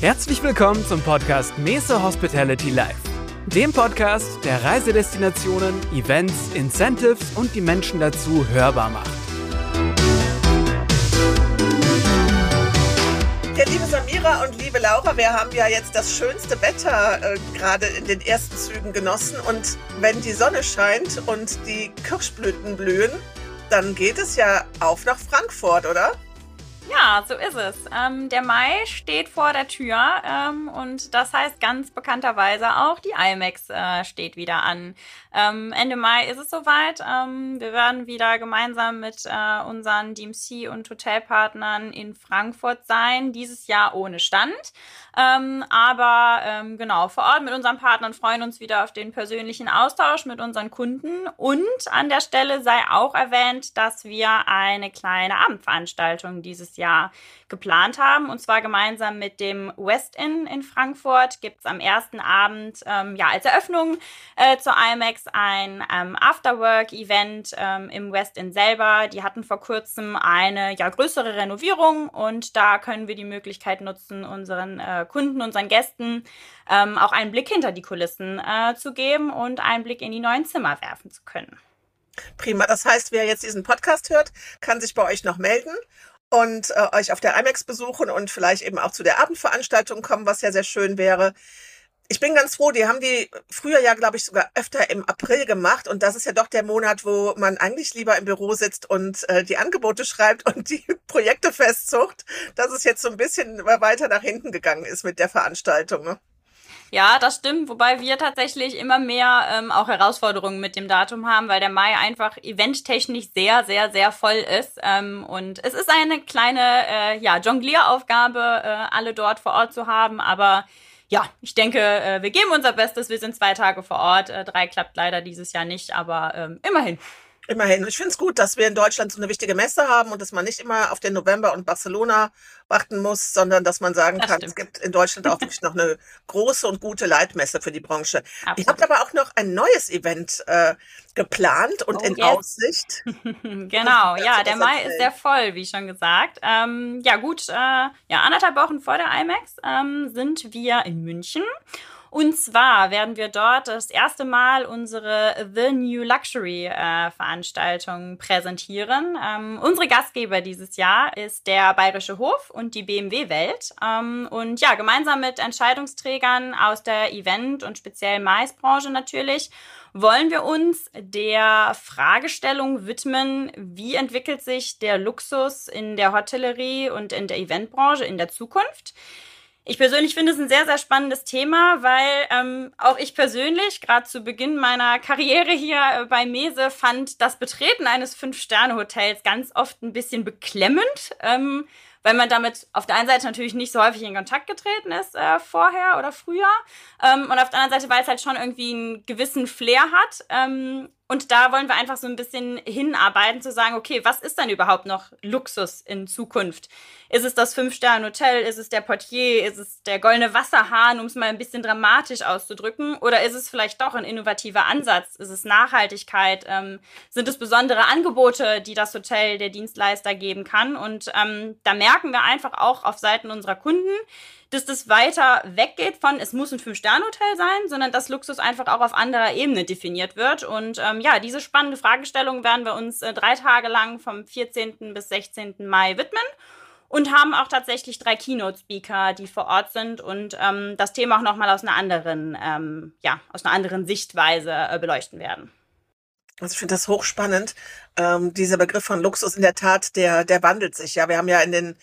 Herzlich willkommen zum Podcast Mese Hospitality Live, dem Podcast, der Reisedestinationen, Events, Incentives und die Menschen dazu hörbar macht. Ja, liebe Samira und liebe Laura, wir haben ja jetzt das schönste Wetter äh, gerade in den ersten Zügen genossen. Und wenn die Sonne scheint und die Kirschblüten blühen, dann geht es ja auf nach Frankfurt, oder? Ja, so ist es. Ähm, der Mai steht vor der Tür ähm, und das heißt ganz bekannterweise auch die IMAX äh, steht wieder an. Ähm, Ende Mai ist es soweit. Ähm, wir werden wieder gemeinsam mit äh, unseren DMC und Hotelpartnern in Frankfurt sein. Dieses Jahr ohne Stand. Ähm, aber ähm, genau, vor Ort mit unseren Partnern freuen uns wieder auf den persönlichen Austausch mit unseren Kunden. Und an der Stelle sei auch erwähnt, dass wir eine kleine Abendveranstaltung dieses Jahr geplant haben. Und zwar gemeinsam mit dem West Inn in Frankfurt gibt es am ersten Abend ähm, ja als Eröffnung äh, zur IMAX ein ähm, Afterwork-Event ähm, im West Inn selber. Die hatten vor kurzem eine ja größere Renovierung und da können wir die Möglichkeit nutzen, unseren äh, Kunden, unseren Gästen ähm, auch einen Blick hinter die Kulissen äh, zu geben und einen Blick in die neuen Zimmer werfen zu können. Prima. Das heißt, wer jetzt diesen Podcast hört, kann sich bei euch noch melden und äh, euch auf der IMAX besuchen und vielleicht eben auch zu der Abendveranstaltung kommen, was ja sehr schön wäre. Ich bin ganz froh, die haben die früher ja, glaube ich, sogar öfter im April gemacht. Und das ist ja doch der Monat, wo man eigentlich lieber im Büro sitzt und äh, die Angebote schreibt und die Projekte festzucht, dass es jetzt so ein bisschen weiter nach hinten gegangen ist mit der Veranstaltung. Ne? Ja, das stimmt, wobei wir tatsächlich immer mehr ähm, auch Herausforderungen mit dem Datum haben, weil der Mai einfach eventtechnisch sehr, sehr, sehr voll ist. Ähm, und es ist eine kleine äh, ja, Jonglieraufgabe, äh, alle dort vor Ort zu haben, aber ja, ich denke, äh, wir geben unser Bestes. Wir sind zwei Tage vor Ort. Äh, drei klappt leider dieses Jahr nicht, aber ähm, immerhin. Immerhin. Ich finde es gut, dass wir in Deutschland so eine wichtige Messe haben und dass man nicht immer auf den November und Barcelona warten muss, sondern dass man sagen das kann, stimmt. es gibt in Deutschland auch wirklich noch eine große und gute Leitmesse für die Branche. Absolut. Ihr habt aber auch noch ein neues Event äh, geplant und oh, in yes. Aussicht. genau, ja, der Mai ist sehr voll, wie schon gesagt. Ähm, ja, gut, äh, ja, anderthalb Wochen vor der IMAX ähm, sind wir in München. Und zwar werden wir dort das erste Mal unsere The New Luxury äh, Veranstaltung präsentieren. Ähm, unsere Gastgeber dieses Jahr ist der Bayerische Hof und die BMW Welt. Ähm, und ja, gemeinsam mit Entscheidungsträgern aus der Event- und speziell Maisbranche natürlich wollen wir uns der Fragestellung widmen, wie entwickelt sich der Luxus in der Hotellerie und in der Eventbranche in der Zukunft? Ich persönlich finde es ein sehr, sehr spannendes Thema, weil ähm, auch ich persönlich, gerade zu Beginn meiner Karriere hier äh, bei Mese, fand das Betreten eines Fünf-Sterne-Hotels ganz oft ein bisschen beklemmend. Ähm, weil man damit auf der einen Seite natürlich nicht so häufig in Kontakt getreten ist äh, vorher oder früher. Ähm, und auf der anderen Seite, weil es halt schon irgendwie einen gewissen Flair hat. Und da wollen wir einfach so ein bisschen hinarbeiten, zu sagen, okay, was ist denn überhaupt noch Luxus in Zukunft? Ist es das Fünf-Sterne-Hotel? Ist es der Portier? Ist es der goldene Wasserhahn, um es mal ein bisschen dramatisch auszudrücken? Oder ist es vielleicht doch ein innovativer Ansatz? Ist es Nachhaltigkeit? Ähm, sind es besondere Angebote, die das Hotel der Dienstleister geben kann? Und ähm, da merken wir einfach auch auf Seiten unserer Kunden, dass das weiter weggeht von, es muss ein Fünf-Sterne-Hotel sein, sondern dass Luxus einfach auch auf anderer Ebene definiert wird. Und ähm, ja, diese spannende Fragestellung werden wir uns äh, drei Tage lang vom 14. bis 16. Mai widmen und haben auch tatsächlich drei Keynote-Speaker, die vor Ort sind und ähm, das Thema auch nochmal aus einer anderen, ähm, ja, aus einer anderen Sichtweise äh, beleuchten werden. Also ich finde das hochspannend. Ähm, dieser Begriff von Luxus in der Tat, der, der wandelt sich. Ja, wir haben ja in den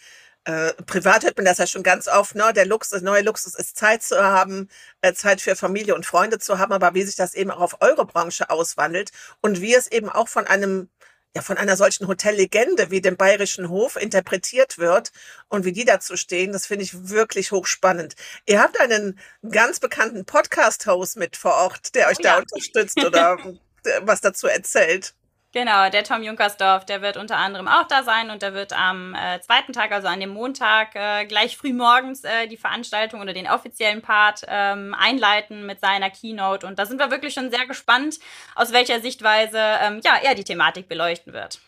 äh, privat hört man das ja schon ganz oft, ne? Der Luxus, neue Luxus ist Zeit zu haben, äh, Zeit für Familie und Freunde zu haben, aber wie sich das eben auch auf eure Branche auswandelt und wie es eben auch von einem ja, von einer solchen Hotellegende wie dem Bayerischen Hof interpretiert wird und wie die dazu stehen, das finde ich wirklich hochspannend. Ihr habt einen ganz bekannten Podcast-Host mit vor Ort, der euch oh, da ja. unterstützt oder was dazu erzählt. Genau, der Tom Junkersdorf, der wird unter anderem auch da sein und der wird am äh, zweiten Tag, also an dem Montag, äh, gleich früh morgens äh, die Veranstaltung oder den offiziellen Part ähm, einleiten mit seiner Keynote. Und da sind wir wirklich schon sehr gespannt, aus welcher Sichtweise ähm, ja, er die Thematik beleuchten wird.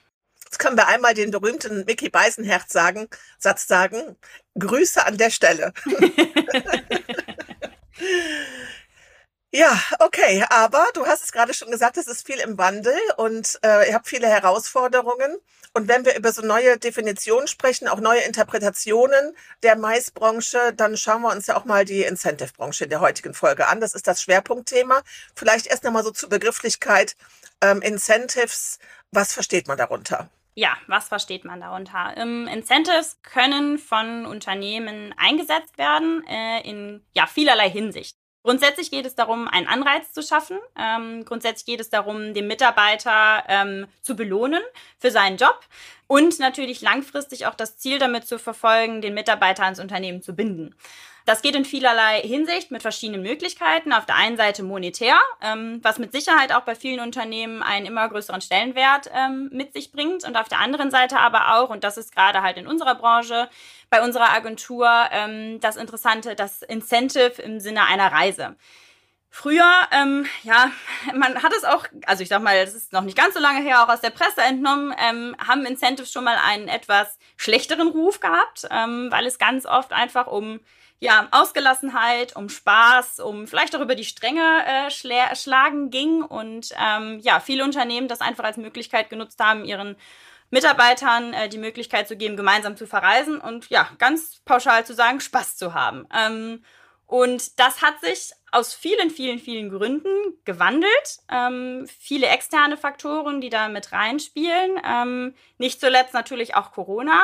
Jetzt können wir einmal den berühmten Mickey Beisenherz sagen, Satz sagen. Grüße an der Stelle. Ja, okay, aber du hast es gerade schon gesagt, es ist viel im Wandel und äh, ihr habt viele Herausforderungen. Und wenn wir über so neue Definitionen sprechen, auch neue Interpretationen der Maisbranche, dann schauen wir uns ja auch mal die Incentive-Branche in der heutigen Folge an. Das ist das Schwerpunktthema. Vielleicht erst nochmal so zur Begrifflichkeit ähm, Incentives. Was versteht man darunter? Ja, was versteht man darunter? Ähm, Incentives können von Unternehmen eingesetzt werden äh, in ja, vielerlei Hinsicht. Grundsätzlich geht es darum, einen Anreiz zu schaffen. Ähm, grundsätzlich geht es darum, den Mitarbeiter ähm, zu belohnen für seinen Job und natürlich langfristig auch das Ziel damit zu verfolgen, den Mitarbeiter ans Unternehmen zu binden. Das geht in vielerlei Hinsicht mit verschiedenen Möglichkeiten. Auf der einen Seite monetär, ähm, was mit Sicherheit auch bei vielen Unternehmen einen immer größeren Stellenwert ähm, mit sich bringt. Und auf der anderen Seite aber auch, und das ist gerade halt in unserer Branche, bei unserer Agentur, ähm, das Interessante, das Incentive im Sinne einer Reise. Früher, ähm, ja, man hat es auch, also ich sag mal, das ist noch nicht ganz so lange her, auch aus der Presse entnommen, ähm, haben Incentives schon mal einen etwas schlechteren Ruf gehabt, ähm, weil es ganz oft einfach um ja, Ausgelassenheit, um Spaß, um vielleicht auch über die Stränge äh, schlagen ging und ähm, ja, viele Unternehmen das einfach als Möglichkeit genutzt haben, ihren Mitarbeitern äh, die Möglichkeit zu geben, gemeinsam zu verreisen und ja, ganz pauschal zu sagen, Spaß zu haben. Ähm, und das hat sich aus vielen, vielen, vielen Gründen gewandelt. Ähm, viele externe Faktoren, die da mit reinspielen. Ähm, nicht zuletzt natürlich auch Corona.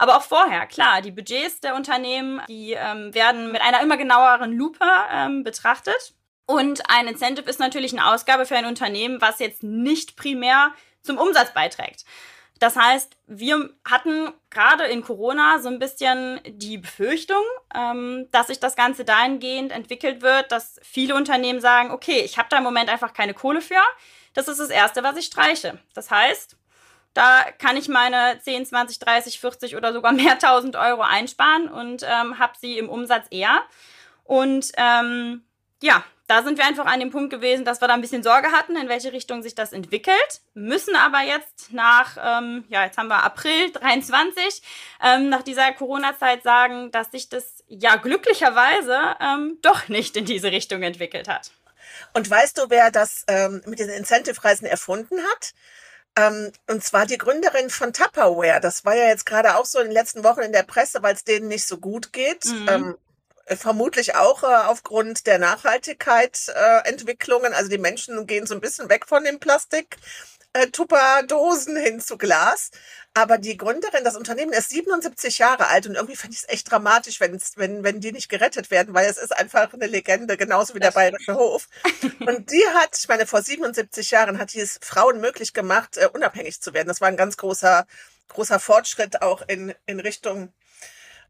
Aber auch vorher, klar, die Budgets der Unternehmen, die ähm, werden mit einer immer genaueren Lupe ähm, betrachtet. Und ein Incentive ist natürlich eine Ausgabe für ein Unternehmen, was jetzt nicht primär zum Umsatz beiträgt. Das heißt, wir hatten gerade in Corona so ein bisschen die Befürchtung, ähm, dass sich das Ganze dahingehend entwickelt wird, dass viele Unternehmen sagen, okay, ich habe da im Moment einfach keine Kohle für. Das ist das Erste, was ich streiche. Das heißt, da kann ich meine 10, 20, 30, 40 oder sogar mehr 1000 Euro einsparen und ähm, habe sie im Umsatz eher. Und ähm, ja, da sind wir einfach an dem Punkt gewesen, dass wir da ein bisschen Sorge hatten, in welche Richtung sich das entwickelt. Müssen aber jetzt nach, ähm, ja, jetzt haben wir April 23, ähm, nach dieser Corona-Zeit sagen, dass sich das ja glücklicherweise ähm, doch nicht in diese Richtung entwickelt hat. Und weißt du, wer das ähm, mit diesen Incentive-Reisen erfunden hat? Ähm, und zwar die Gründerin von Tupperware. Das war ja jetzt gerade auch so in den letzten Wochen in der Presse, weil es denen nicht so gut geht. Mhm. Ähm, vermutlich auch äh, aufgrund der Nachhaltigkeit-Entwicklungen. Äh, also die Menschen gehen so ein bisschen weg von dem Plastik. Äh, Tupperdosen hin zu Glas. Aber die Gründerin, das Unternehmen ist 77 Jahre alt und irgendwie fand ich es echt dramatisch, wenn, wenn, wenn die nicht gerettet werden, weil es ist einfach eine Legende, genauso wie der Bayerische Hof. Und die hat, ich meine, vor 77 Jahren hat die es Frauen möglich gemacht, uh, unabhängig zu werden. Das war ein ganz großer, großer Fortschritt auch in, in Richtung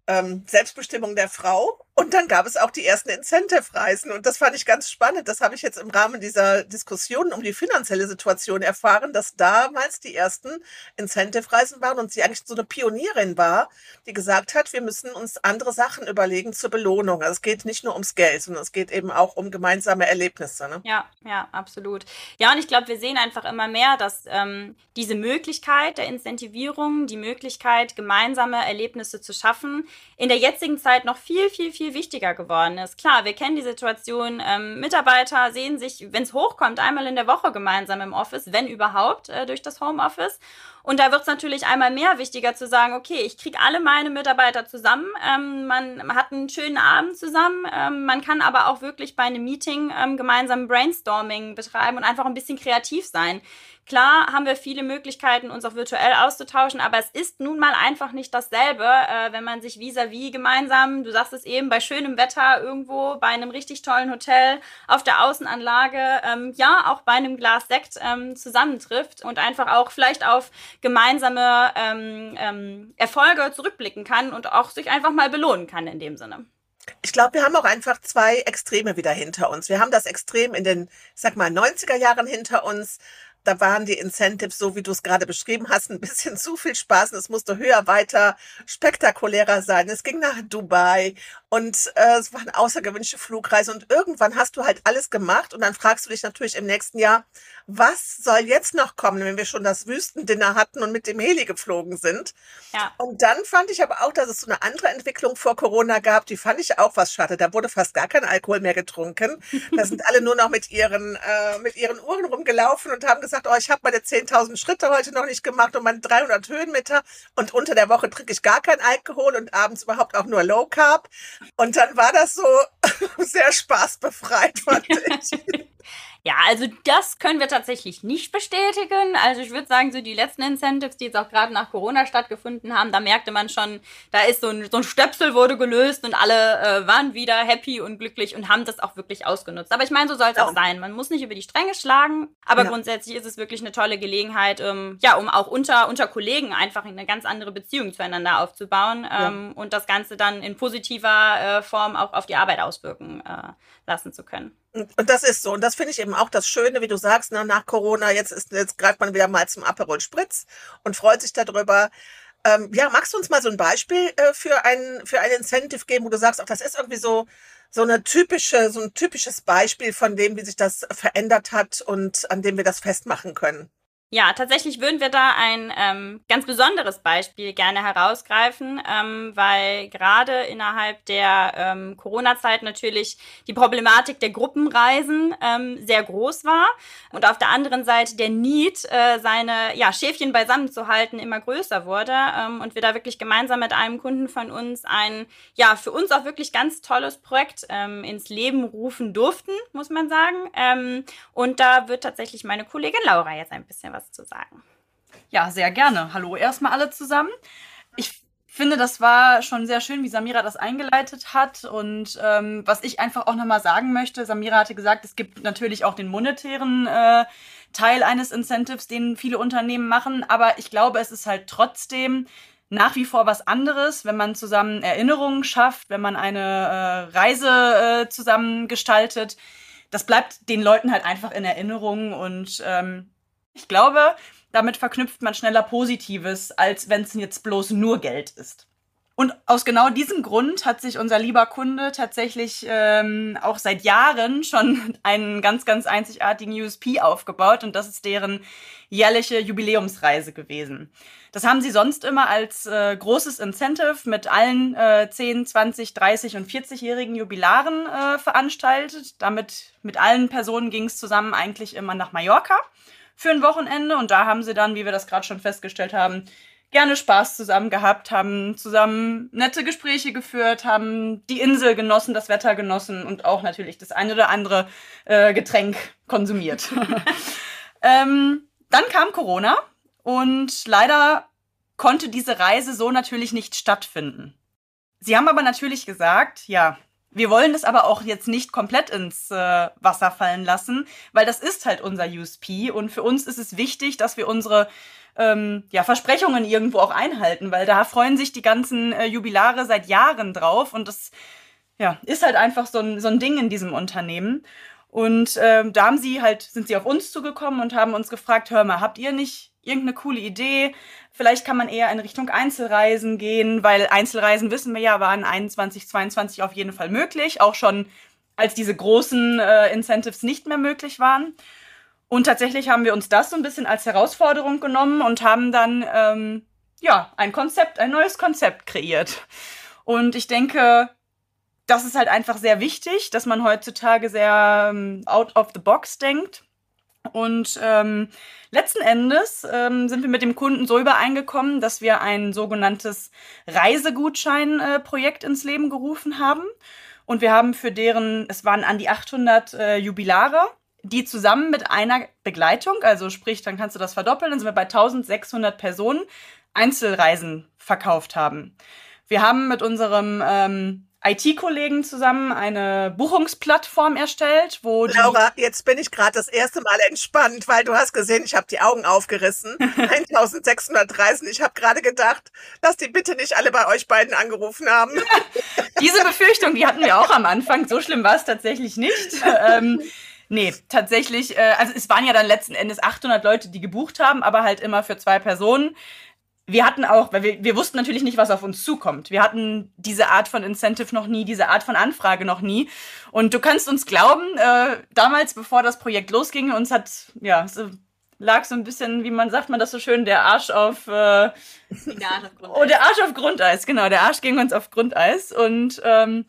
ähm, Selbstbestimmung der Frau. Und dann gab es auch die ersten Incentive-Reisen. Und das fand ich ganz spannend. Das habe ich jetzt im Rahmen dieser Diskussion um die finanzielle Situation erfahren, dass damals die ersten Incentive-Reisen waren und sie eigentlich so eine Pionierin war, die gesagt hat, wir müssen uns andere Sachen überlegen zur Belohnung. Also es geht nicht nur ums Geld, sondern es geht eben auch um gemeinsame Erlebnisse. Ne? Ja, ja, absolut. Ja, und ich glaube, wir sehen einfach immer mehr, dass ähm, diese Möglichkeit der Incentivierung, die Möglichkeit, gemeinsame Erlebnisse zu schaffen, in der jetzigen Zeit noch viel, viel, viel wichtiger geworden ist. Klar, wir kennen die Situation, ähm, Mitarbeiter sehen sich, wenn es hochkommt, einmal in der Woche gemeinsam im Office, wenn überhaupt, äh, durch das Homeoffice. Und da wird es natürlich einmal mehr wichtiger zu sagen, okay, ich kriege alle meine Mitarbeiter zusammen, ähm, man hat einen schönen Abend zusammen, ähm, man kann aber auch wirklich bei einem Meeting ähm, gemeinsam Brainstorming betreiben und einfach ein bisschen kreativ sein. Klar haben wir viele Möglichkeiten, uns auch virtuell auszutauschen, aber es ist nun mal einfach nicht dasselbe, äh, wenn man sich vis-à-vis -vis gemeinsam, du sagst es eben, bei schönem Wetter irgendwo, bei einem richtig tollen Hotel, auf der Außenanlage, ähm, ja, auch bei einem Glas Sekt ähm, zusammentrifft und einfach auch vielleicht auf gemeinsame ähm, ähm, Erfolge zurückblicken kann und auch sich einfach mal belohnen kann in dem Sinne. Ich glaube, wir haben auch einfach zwei Extreme wieder hinter uns. Wir haben das Extrem in den, sag mal, 90er Jahren hinter uns, da waren die Incentives, so wie du es gerade beschrieben hast, ein bisschen zu viel Spaß. Es musste höher, weiter, spektakulärer sein. Es ging nach Dubai Und äh, es war eine außergewöhnliche Flugreise. Und irgendwann hast du halt alles gemacht. Und dann fragst du dich natürlich im nächsten Jahr, was soll jetzt noch kommen, wenn wir schon das Wüstendinner hatten und mit dem Heli geflogen sind? Ja. Und dann fand ich aber auch, dass es so eine andere Entwicklung vor Corona gab. Die fand ich auch was schade. Da wurde fast gar kein Alkohol mehr getrunken. Da sind alle nur noch mit ihren, äh, mit ihren Uhren rumgelaufen und haben gesagt, oh, ich habe meine 10.000 Schritte heute noch nicht gemacht und meine 300 Höhenmeter. Und unter der Woche trinke ich gar kein Alkohol und abends überhaupt auch nur Low Carb. Und dann war das so sehr spaßbefreit, fand ich. Ja, also das können wir tatsächlich nicht bestätigen. Also ich würde sagen, so die letzten Incentives, die jetzt auch gerade nach Corona stattgefunden haben, da merkte man schon, da ist so ein, so ein Stöpsel wurde gelöst und alle äh, waren wieder happy und glücklich und haben das auch wirklich ausgenutzt. Aber ich meine, so soll es ja. auch sein. Man muss nicht über die Stränge schlagen, aber ja. grundsätzlich ist es wirklich eine tolle Gelegenheit, ähm, ja, um auch unter, unter Kollegen einfach eine ganz andere Beziehung zueinander aufzubauen ähm, ja. und das Ganze dann in positiver äh, Form auch auf die Arbeit auswirken äh, lassen zu können. Und das ist so. Und das finde ich eben auch das Schöne, wie du sagst, ne, nach Corona, jetzt ist, jetzt greift man wieder mal zum Aperol Spritz und freut sich darüber. Ähm, ja, magst du uns mal so ein Beispiel äh, für ein, für ein Incentive geben, wo du sagst, auch das ist irgendwie so, so eine typische, so ein typisches Beispiel von dem, wie sich das verändert hat und an dem wir das festmachen können? Ja, tatsächlich würden wir da ein ähm, ganz besonderes Beispiel gerne herausgreifen, ähm, weil gerade innerhalb der ähm, Corona-Zeit natürlich die Problematik der Gruppenreisen ähm, sehr groß war und auf der anderen Seite der Need, äh, seine ja, Schäfchen beisammen zu halten, immer größer wurde ähm, und wir da wirklich gemeinsam mit einem Kunden von uns ein, ja, für uns auch wirklich ganz tolles Projekt ähm, ins Leben rufen durften, muss man sagen. Ähm, und da wird tatsächlich meine Kollegin Laura jetzt ein bisschen was was zu sagen. Ja, sehr gerne. Hallo erstmal alle zusammen. Ich finde, das war schon sehr schön, wie Samira das eingeleitet hat. Und ähm, was ich einfach auch nochmal sagen möchte, Samira hatte gesagt, es gibt natürlich auch den monetären äh, Teil eines Incentives, den viele Unternehmen machen. Aber ich glaube, es ist halt trotzdem nach wie vor was anderes, wenn man zusammen Erinnerungen schafft, wenn man eine äh, Reise äh, zusammen gestaltet. Das bleibt den Leuten halt einfach in Erinnerung und ähm, ich glaube, damit verknüpft man schneller Positives, als wenn es jetzt bloß nur Geld ist. Und aus genau diesem Grund hat sich unser lieber Kunde tatsächlich ähm, auch seit Jahren schon einen ganz, ganz einzigartigen USP aufgebaut und das ist deren jährliche Jubiläumsreise gewesen. Das haben sie sonst immer als äh, großes Incentive mit allen äh, 10, 20, 30 und 40-jährigen Jubilaren äh, veranstaltet. Damit mit allen Personen ging es zusammen eigentlich immer nach Mallorca für ein Wochenende. Und da haben sie dann, wie wir das gerade schon festgestellt haben, gerne Spaß zusammen gehabt, haben zusammen nette Gespräche geführt, haben die Insel genossen, das Wetter genossen und auch natürlich das eine oder andere äh, Getränk konsumiert. ähm, dann kam Corona und leider konnte diese Reise so natürlich nicht stattfinden. Sie haben aber natürlich gesagt, ja, wir wollen das aber auch jetzt nicht komplett ins äh, Wasser fallen lassen, weil das ist halt unser USP und für uns ist es wichtig, dass wir unsere ähm, ja, Versprechungen irgendwo auch einhalten, weil da freuen sich die ganzen äh, Jubilare seit Jahren drauf und das ja, ist halt einfach so ein, so ein Ding in diesem Unternehmen. Und ähm, da haben sie halt, sind sie auf uns zugekommen und haben uns gefragt, hör mal, habt ihr nicht irgendeine coole Idee? Vielleicht kann man eher in Richtung Einzelreisen gehen, weil Einzelreisen, wissen wir ja, waren 21, 22 auf jeden Fall möglich, auch schon als diese großen äh, Incentives nicht mehr möglich waren. Und tatsächlich haben wir uns das so ein bisschen als Herausforderung genommen und haben dann ähm, ja ein Konzept, ein neues Konzept kreiert. Und ich denke, das ist halt einfach sehr wichtig, dass man heutzutage sehr ähm, out of the box denkt. Und ähm, letzten Endes ähm, sind wir mit dem Kunden so übereingekommen, dass wir ein sogenanntes Reisegutschein-Projekt äh, ins Leben gerufen haben. Und wir haben für deren, es waren an die 800 äh, Jubilare, die zusammen mit einer Begleitung, also sprich, dann kannst du das verdoppeln, dann sind wir bei 1600 Personen, Einzelreisen verkauft haben. Wir haben mit unserem ähm, IT-Kollegen zusammen eine Buchungsplattform erstellt, wo Laura, jetzt bin ich gerade das erste Mal entspannt, weil du hast gesehen, ich habe die Augen aufgerissen. 1630. Ich habe gerade gedacht, dass die bitte nicht alle bei euch beiden angerufen haben. Diese Befürchtung, die hatten wir auch am Anfang. So schlimm war es tatsächlich nicht. Ähm, nee, tatsächlich, äh, also es waren ja dann letzten Endes 800 Leute, die gebucht haben, aber halt immer für zwei Personen wir hatten auch, weil wir, wir wussten natürlich nicht, was auf uns zukommt. Wir hatten diese Art von Incentive noch nie, diese Art von Anfrage noch nie. Und du kannst uns glauben, äh, damals, bevor das Projekt losging, uns hat, ja, so, lag so ein bisschen, wie man sagt man das so schön, der Arsch auf, äh, der Arsch auf Grundeis. Oh, der Arsch auf Grundeis, genau, der Arsch ging uns auf Grundeis. Und ähm,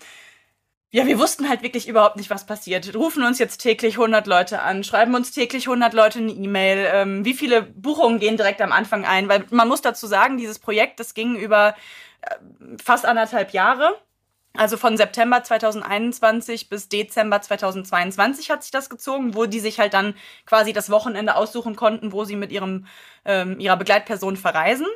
ja, wir wussten halt wirklich überhaupt nicht, was passiert. Rufen uns jetzt täglich 100 Leute an, schreiben uns täglich 100 Leute eine E-Mail. Ähm, wie viele Buchungen gehen direkt am Anfang ein? Weil man muss dazu sagen, dieses Projekt, das ging über äh, fast anderthalb Jahre. Also von September 2021 bis Dezember 2022 hat sich das gezogen, wo die sich halt dann quasi das Wochenende aussuchen konnten, wo sie mit ihrem, ähm, ihrer Begleitperson verreisen.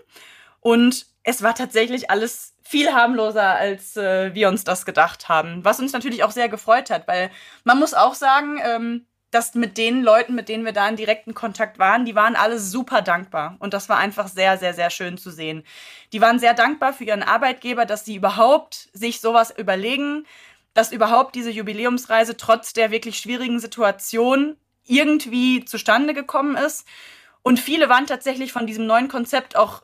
Und es war tatsächlich alles viel harmloser, als äh, wir uns das gedacht haben. Was uns natürlich auch sehr gefreut hat, weil man muss auch sagen, ähm, dass mit den Leuten, mit denen wir da in direkten Kontakt waren, die waren alle super dankbar. Und das war einfach sehr, sehr, sehr schön zu sehen. Die waren sehr dankbar für ihren Arbeitgeber, dass sie überhaupt sich sowas überlegen, dass überhaupt diese Jubiläumsreise trotz der wirklich schwierigen Situation irgendwie zustande gekommen ist. Und viele waren tatsächlich von diesem neuen Konzept auch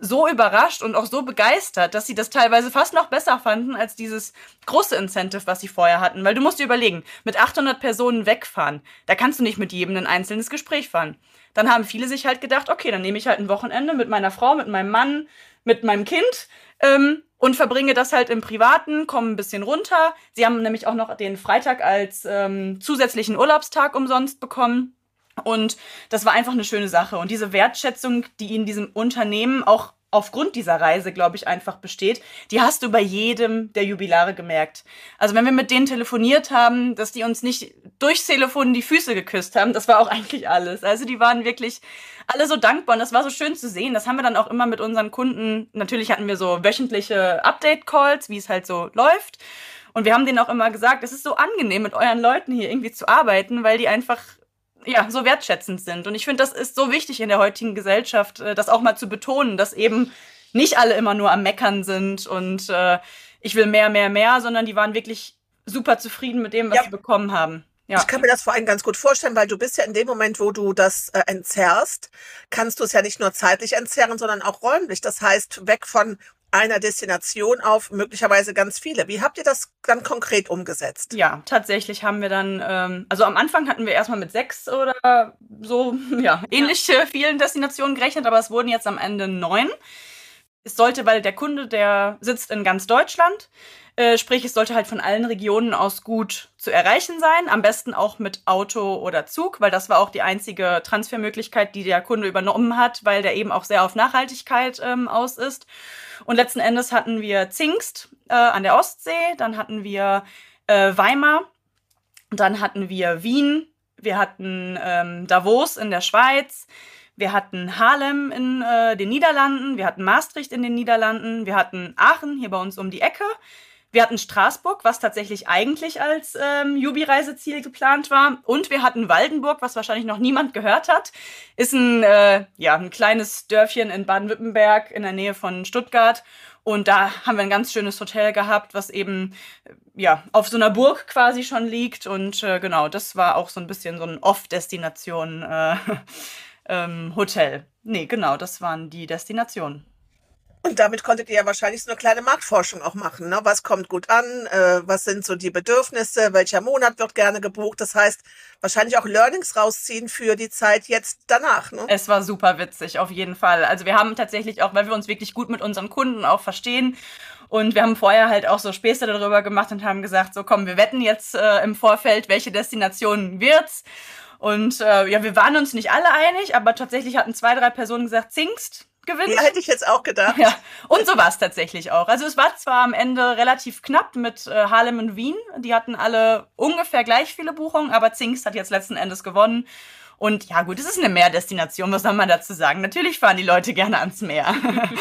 so überrascht und auch so begeistert, dass sie das teilweise fast noch besser fanden als dieses große Incentive, was sie vorher hatten. Weil du musst dir überlegen, mit 800 Personen wegfahren, da kannst du nicht mit jedem ein einzelnes Gespräch fahren. Dann haben viele sich halt gedacht, okay, dann nehme ich halt ein Wochenende mit meiner Frau, mit meinem Mann, mit meinem Kind ähm, und verbringe das halt im Privaten, komme ein bisschen runter. Sie haben nämlich auch noch den Freitag als ähm, zusätzlichen Urlaubstag umsonst bekommen. Und das war einfach eine schöne Sache. Und diese Wertschätzung, die in diesem Unternehmen auch aufgrund dieser Reise, glaube ich, einfach besteht, die hast du bei jedem der Jubilare gemerkt. Also wenn wir mit denen telefoniert haben, dass die uns nicht durchs Telefon die Füße geküsst haben, das war auch eigentlich alles. Also die waren wirklich alle so dankbar und das war so schön zu sehen. Das haben wir dann auch immer mit unseren Kunden, natürlich hatten wir so wöchentliche Update-Calls, wie es halt so läuft. Und wir haben denen auch immer gesagt, es ist so angenehm, mit euren Leuten hier irgendwie zu arbeiten, weil die einfach ja, so wertschätzend sind. Und ich finde, das ist so wichtig in der heutigen Gesellschaft, äh, das auch mal zu betonen, dass eben nicht alle immer nur am Meckern sind und äh, ich will mehr, mehr, mehr, sondern die waren wirklich super zufrieden mit dem, was ja. sie bekommen haben. Ja. Ich kann mir das vor allem ganz gut vorstellen, weil du bist ja in dem Moment, wo du das äh, entzerrst, kannst du es ja nicht nur zeitlich entzerren, sondern auch räumlich. Das heißt, weg von einer Destination auf möglicherweise ganz viele. Wie habt ihr das dann konkret umgesetzt? Ja, tatsächlich haben wir dann, ähm, also am Anfang hatten wir erstmal mit sechs oder so, ja, ähnliche ja. vielen Destinationen gerechnet, aber es wurden jetzt am Ende neun. Es sollte, weil der Kunde, der sitzt in ganz Deutschland, äh, sprich, es sollte halt von allen Regionen aus gut zu erreichen sein. Am besten auch mit Auto oder Zug, weil das war auch die einzige Transfermöglichkeit, die der Kunde übernommen hat, weil der eben auch sehr auf Nachhaltigkeit ähm, aus ist. Und letzten Endes hatten wir Zingst äh, an der Ostsee, dann hatten wir äh, Weimar, dann hatten wir Wien, wir hatten ähm, Davos in der Schweiz, wir hatten Haarlem in äh, den Niederlanden, wir hatten Maastricht in den Niederlanden, wir hatten Aachen hier bei uns um die Ecke, wir hatten Straßburg, was tatsächlich eigentlich als ähm, Jubi-Reiseziel geplant war. Und wir hatten Waldenburg, was wahrscheinlich noch niemand gehört hat. Ist ein, äh, ja, ein kleines Dörfchen in Baden-Württemberg in der Nähe von Stuttgart. Und da haben wir ein ganz schönes Hotel gehabt, was eben äh, ja auf so einer Burg quasi schon liegt. Und äh, genau, das war auch so ein bisschen so ein Off-Destination äh, ähm, Hotel. Nee, genau, das waren die Destinationen. Und damit konntet ihr ja wahrscheinlich so eine kleine Marktforschung auch machen. Ne? Was kommt gut an? Äh, was sind so die Bedürfnisse? Welcher Monat wird gerne gebucht? Das heißt, wahrscheinlich auch Learnings rausziehen für die Zeit jetzt danach. Ne? Es war super witzig, auf jeden Fall. Also wir haben tatsächlich auch, weil wir uns wirklich gut mit unseren Kunden auch verstehen und wir haben vorher halt auch so Späße darüber gemacht und haben gesagt, so komm, wir wetten jetzt äh, im Vorfeld, welche Destination wird's. Und äh, ja, wir waren uns nicht alle einig, aber tatsächlich hatten zwei, drei Personen gesagt, Zingst gewinnt. Ja, hätte ich jetzt auch gedacht. Ja, und so war es tatsächlich auch. Also es war zwar am Ende relativ knapp mit äh, Harlem und Wien. Die hatten alle ungefähr gleich viele Buchungen, aber Zingst hat jetzt letzten Endes gewonnen. Und ja, gut, es ist eine Meerdestination, was soll man dazu sagen? Natürlich fahren die Leute gerne ans Meer.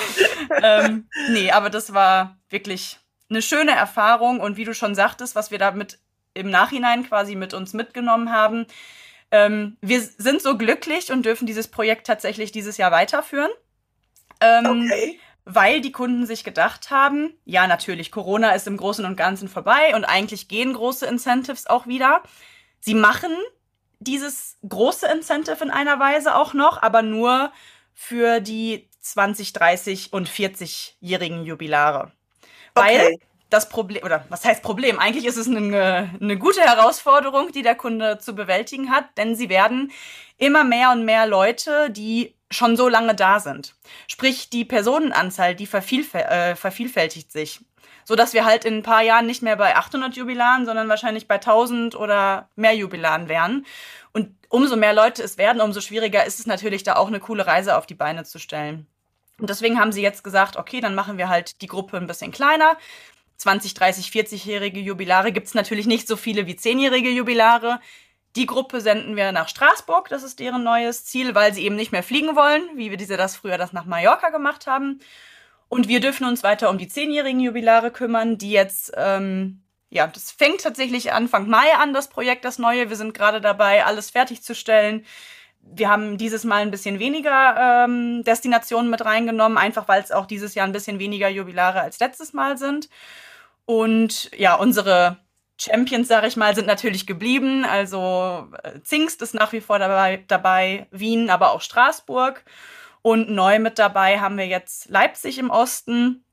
ähm, nee, aber das war wirklich eine schöne Erfahrung. Und wie du schon sagtest, was wir damit im Nachhinein quasi mit uns mitgenommen haben, ähm, wir sind so glücklich und dürfen dieses Projekt tatsächlich dieses Jahr weiterführen. Ähm, okay. Weil die Kunden sich gedacht haben, ja, natürlich, Corona ist im Großen und Ganzen vorbei und eigentlich gehen große Incentives auch wieder. Sie machen dieses große Incentive in einer Weise auch noch, aber nur für die 20, 30 und 40-jährigen Jubilare. Okay. Weil das Problem, oder was heißt Problem? Eigentlich ist es eine, eine gute Herausforderung, die der Kunde zu bewältigen hat, denn sie werden immer mehr und mehr Leute, die schon so lange da sind. Sprich, die Personenanzahl, die vervielfäl äh, vervielfältigt sich. So dass wir halt in ein paar Jahren nicht mehr bei 800 Jubilaren, sondern wahrscheinlich bei 1000 oder mehr Jubilaren wären. Und umso mehr Leute es werden, umso schwieriger ist es natürlich, da auch eine coole Reise auf die Beine zu stellen. Und deswegen haben sie jetzt gesagt, okay, dann machen wir halt die Gruppe ein bisschen kleiner. 20, 30, 40-jährige Jubilare gibt es natürlich nicht so viele wie 10-jährige Jubilare. Die Gruppe senden wir nach Straßburg, das ist deren neues Ziel, weil sie eben nicht mehr fliegen wollen, wie wir diese das früher das nach Mallorca gemacht haben. Und wir dürfen uns weiter um die zehnjährigen Jubilare kümmern, die jetzt, ähm, ja, das fängt tatsächlich Anfang Mai an, das Projekt, das neue. Wir sind gerade dabei, alles fertigzustellen. Wir haben dieses Mal ein bisschen weniger ähm, Destinationen mit reingenommen, einfach weil es auch dieses Jahr ein bisschen weniger Jubilare als letztes Mal sind. Und ja, unsere Champions, sage ich mal, sind natürlich geblieben. Also äh, Zingst ist nach wie vor dabei, dabei, Wien, aber auch Straßburg. Und neu mit dabei haben wir jetzt Leipzig im Osten.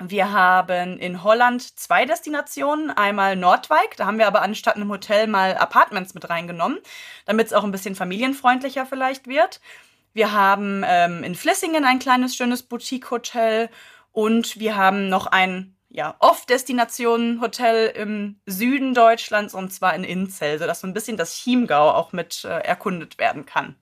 Wir haben in Holland zwei Destinationen. Einmal Nordwijk, da haben wir aber anstatt einem Hotel mal Apartments mit reingenommen, damit es auch ein bisschen familienfreundlicher vielleicht wird. Wir haben ähm, in Flissingen ein kleines, schönes Boutique-Hotel und wir haben noch ein ja, Off-Destination-Hotel im Süden Deutschlands und zwar in Inzell, sodass so ein bisschen das Chiemgau auch mit äh, erkundet werden kann.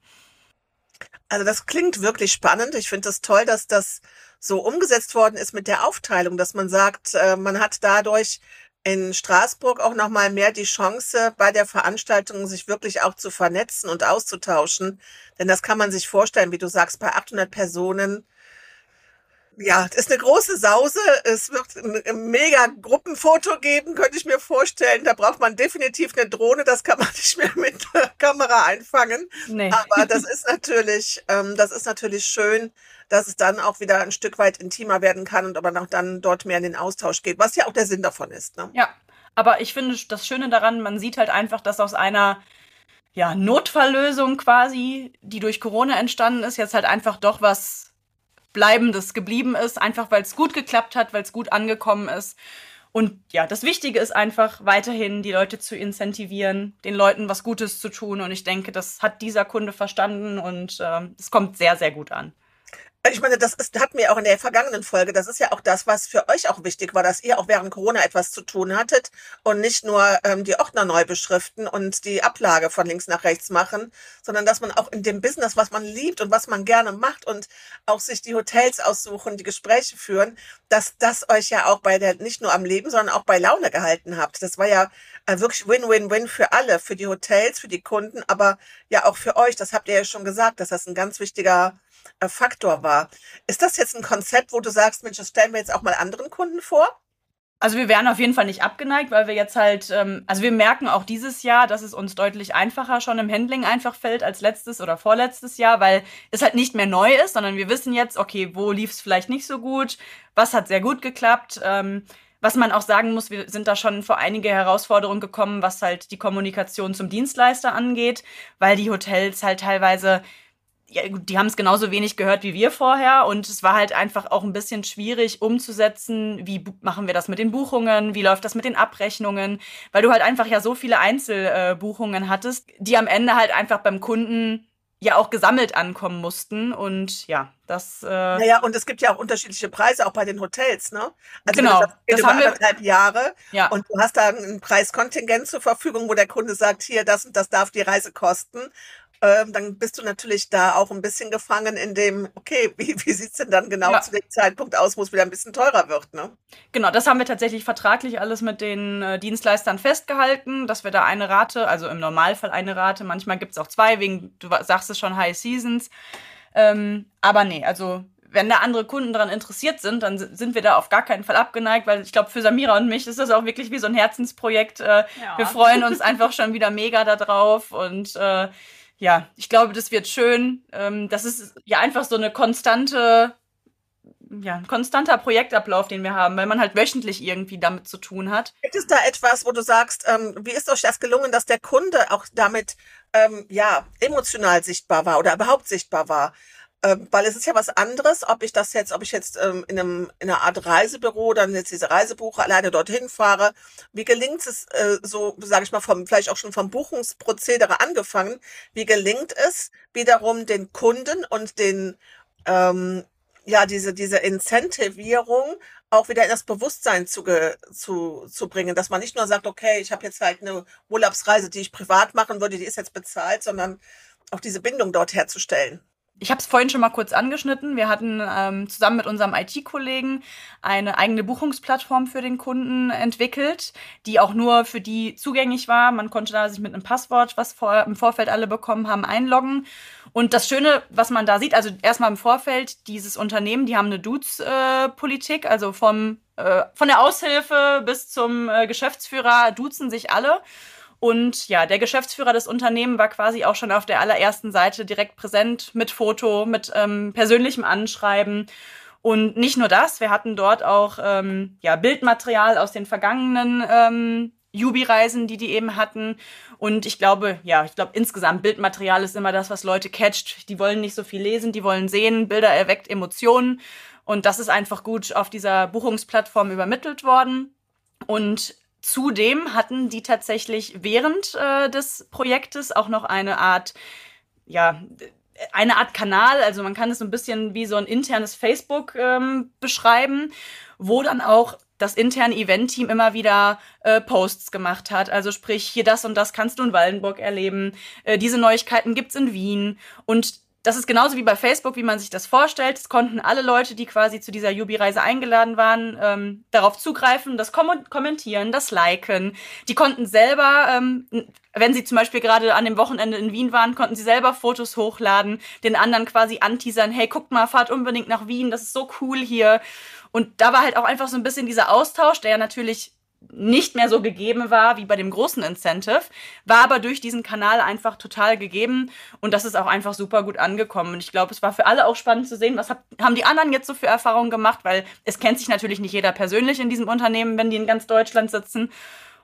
Also das klingt wirklich spannend. Ich finde es das toll, dass das so umgesetzt worden ist mit der Aufteilung, dass man sagt, äh, man hat dadurch in Straßburg auch noch mal mehr die Chance bei der Veranstaltung sich wirklich auch zu vernetzen und auszutauschen, denn das kann man sich vorstellen, wie du sagst, bei 800 Personen ja, ist eine große Sause. Es wird ein mega Gruppenfoto geben, könnte ich mir vorstellen. Da braucht man definitiv eine Drohne. Das kann man nicht mehr mit der Kamera einfangen. Nee. Aber das ist natürlich, ähm, das ist natürlich schön, dass es dann auch wieder ein Stück weit intimer werden kann und aber auch dann dort mehr in den Austausch geht, was ja auch der Sinn davon ist. Ne? Ja, aber ich finde das Schöne daran, man sieht halt einfach, dass aus einer ja, Notfalllösung quasi, die durch Corona entstanden ist, jetzt halt einfach doch was Bleibendes geblieben ist, einfach weil es gut geklappt hat, weil es gut angekommen ist. Und ja, das Wichtige ist einfach weiterhin die Leute zu incentivieren, den Leuten was Gutes zu tun. Und ich denke, das hat dieser Kunde verstanden und äh, es kommt sehr, sehr gut an. Ich meine, das ist, hatten wir auch in der vergangenen Folge. Das ist ja auch das, was für euch auch wichtig war, dass ihr auch während Corona etwas zu tun hattet und nicht nur ähm, die Ordner neu beschriften und die Ablage von links nach rechts machen, sondern dass man auch in dem Business, was man liebt und was man gerne macht und auch sich die Hotels aussuchen, die Gespräche führen, dass das euch ja auch bei der, nicht nur am Leben, sondern auch bei Laune gehalten habt. Das war ja äh, wirklich Win-Win-Win für alle, für die Hotels, für die Kunden, aber ja auch für euch. Das habt ihr ja schon gesagt, dass das ein ganz wichtiger äh, Faktor war. Ist das jetzt ein Konzept, wo du sagst, Mensch, das stellen wir jetzt auch mal anderen Kunden vor? Also wir wären auf jeden Fall nicht abgeneigt, weil wir jetzt halt, ähm, also wir merken auch dieses Jahr, dass es uns deutlich einfacher schon im Handling einfach fällt als letztes oder vorletztes Jahr, weil es halt nicht mehr neu ist, sondern wir wissen jetzt, okay, wo lief es vielleicht nicht so gut, was hat sehr gut geklappt. Ähm, was man auch sagen muss, wir sind da schon vor einige Herausforderungen gekommen, was halt die Kommunikation zum Dienstleister angeht, weil die Hotels halt teilweise ja, die haben es genauso wenig gehört wie wir vorher und es war halt einfach auch ein bisschen schwierig umzusetzen, wie machen wir das mit den Buchungen, wie läuft das mit den Abrechnungen, weil du halt einfach ja so viele Einzelbuchungen äh, hattest, die am Ende halt einfach beim Kunden ja auch gesammelt ankommen mussten und ja, das. Äh naja, und es gibt ja auch unterschiedliche Preise auch bei den Hotels, ne? Also genau, das, das haben wir anderthalb Jahre ja. und du hast da ein Preiskontingent zur Verfügung, wo der Kunde sagt, hier das und das darf die Reise kosten ähm, dann bist du natürlich da auch ein bisschen gefangen in dem, okay, wie, wie sieht es denn dann genau ja. zu dem Zeitpunkt aus, wo es wieder ein bisschen teurer wird, ne? Genau, das haben wir tatsächlich vertraglich alles mit den äh, Dienstleistern festgehalten, dass wir da eine Rate, also im Normalfall eine Rate, manchmal gibt es auch zwei, wegen, du sagst es schon, High Seasons. Ähm, aber nee, also wenn da andere Kunden daran interessiert sind, dann sind wir da auf gar keinen Fall abgeneigt, weil ich glaube, für Samira und mich ist das auch wirklich wie so ein Herzensprojekt. Äh, ja. Wir freuen uns einfach schon wieder mega darauf und äh, ja, ich glaube, das wird schön. Ähm, das ist ja einfach so eine konstante, ja, ein konstanter Projektablauf, den wir haben, weil man halt wöchentlich irgendwie damit zu tun hat. Gibt es da etwas, wo du sagst, ähm, wie ist euch das gelungen, dass der Kunde auch damit ähm, ja emotional sichtbar war oder überhaupt sichtbar war? Ähm, weil es ist ja was anderes, ob ich das jetzt, ob ich jetzt ähm, in, einem, in einer Art Reisebüro dann jetzt diese Reisebuche alleine dorthin fahre. Wie gelingt es äh, so, sage ich mal, vom vielleicht auch schon vom Buchungsprozedere angefangen? Wie gelingt es wiederum den Kunden und den ähm, ja diese diese Incentivierung auch wieder in das Bewusstsein zu, zu, zu bringen, dass man nicht nur sagt, okay, ich habe jetzt halt eine Urlaubsreise, die ich privat machen würde, die ist jetzt bezahlt, sondern auch diese Bindung dort herzustellen. Ich habe es vorhin schon mal kurz angeschnitten. Wir hatten ähm, zusammen mit unserem IT-Kollegen eine eigene Buchungsplattform für den Kunden entwickelt, die auch nur für die zugänglich war. Man konnte da sich mit einem Passwort, was vor, im Vorfeld alle bekommen haben, einloggen. Und das Schöne, was man da sieht, also erstmal im Vorfeld, dieses Unternehmen, die haben eine Dudes-Politik, äh, also vom, äh, von der Aushilfe bis zum äh, Geschäftsführer duzen sich alle. Und ja, der Geschäftsführer des Unternehmens war quasi auch schon auf der allerersten Seite direkt präsent mit Foto, mit ähm, persönlichem Anschreiben. Und nicht nur das, wir hatten dort auch ähm, ja, Bildmaterial aus den vergangenen ähm, Jubi-Reisen, die die eben hatten. Und ich glaube, ja, ich glaube insgesamt Bildmaterial ist immer das, was Leute catcht. Die wollen nicht so viel lesen, die wollen sehen. Bilder erweckt Emotionen. Und das ist einfach gut auf dieser Buchungsplattform übermittelt worden. Und Zudem hatten die tatsächlich während äh, des Projektes auch noch eine Art, ja, eine Art Kanal, also man kann es so ein bisschen wie so ein internes Facebook ähm, beschreiben, wo dann auch das interne Event-Team immer wieder äh, Posts gemacht hat. Also sprich, hier das und das kannst du in Waldenburg erleben. Äh, diese Neuigkeiten gibt's in Wien. Und das ist genauso wie bei Facebook, wie man sich das vorstellt. Es konnten alle Leute, die quasi zu dieser Jubi-Reise eingeladen waren, ähm, darauf zugreifen, das kom kommentieren, das liken. Die konnten selber, ähm, wenn sie zum Beispiel gerade an dem Wochenende in Wien waren, konnten sie selber Fotos hochladen, den anderen quasi anteasern, hey, guckt mal, fahrt unbedingt nach Wien, das ist so cool hier. Und da war halt auch einfach so ein bisschen dieser Austausch, der ja natürlich nicht mehr so gegeben war wie bei dem großen Incentive, war aber durch diesen Kanal einfach total gegeben und das ist auch einfach super gut angekommen. Und ich glaube, es war für alle auch spannend zu sehen, was haben die anderen jetzt so für Erfahrungen gemacht, weil es kennt sich natürlich nicht jeder persönlich in diesem Unternehmen, wenn die in ganz Deutschland sitzen.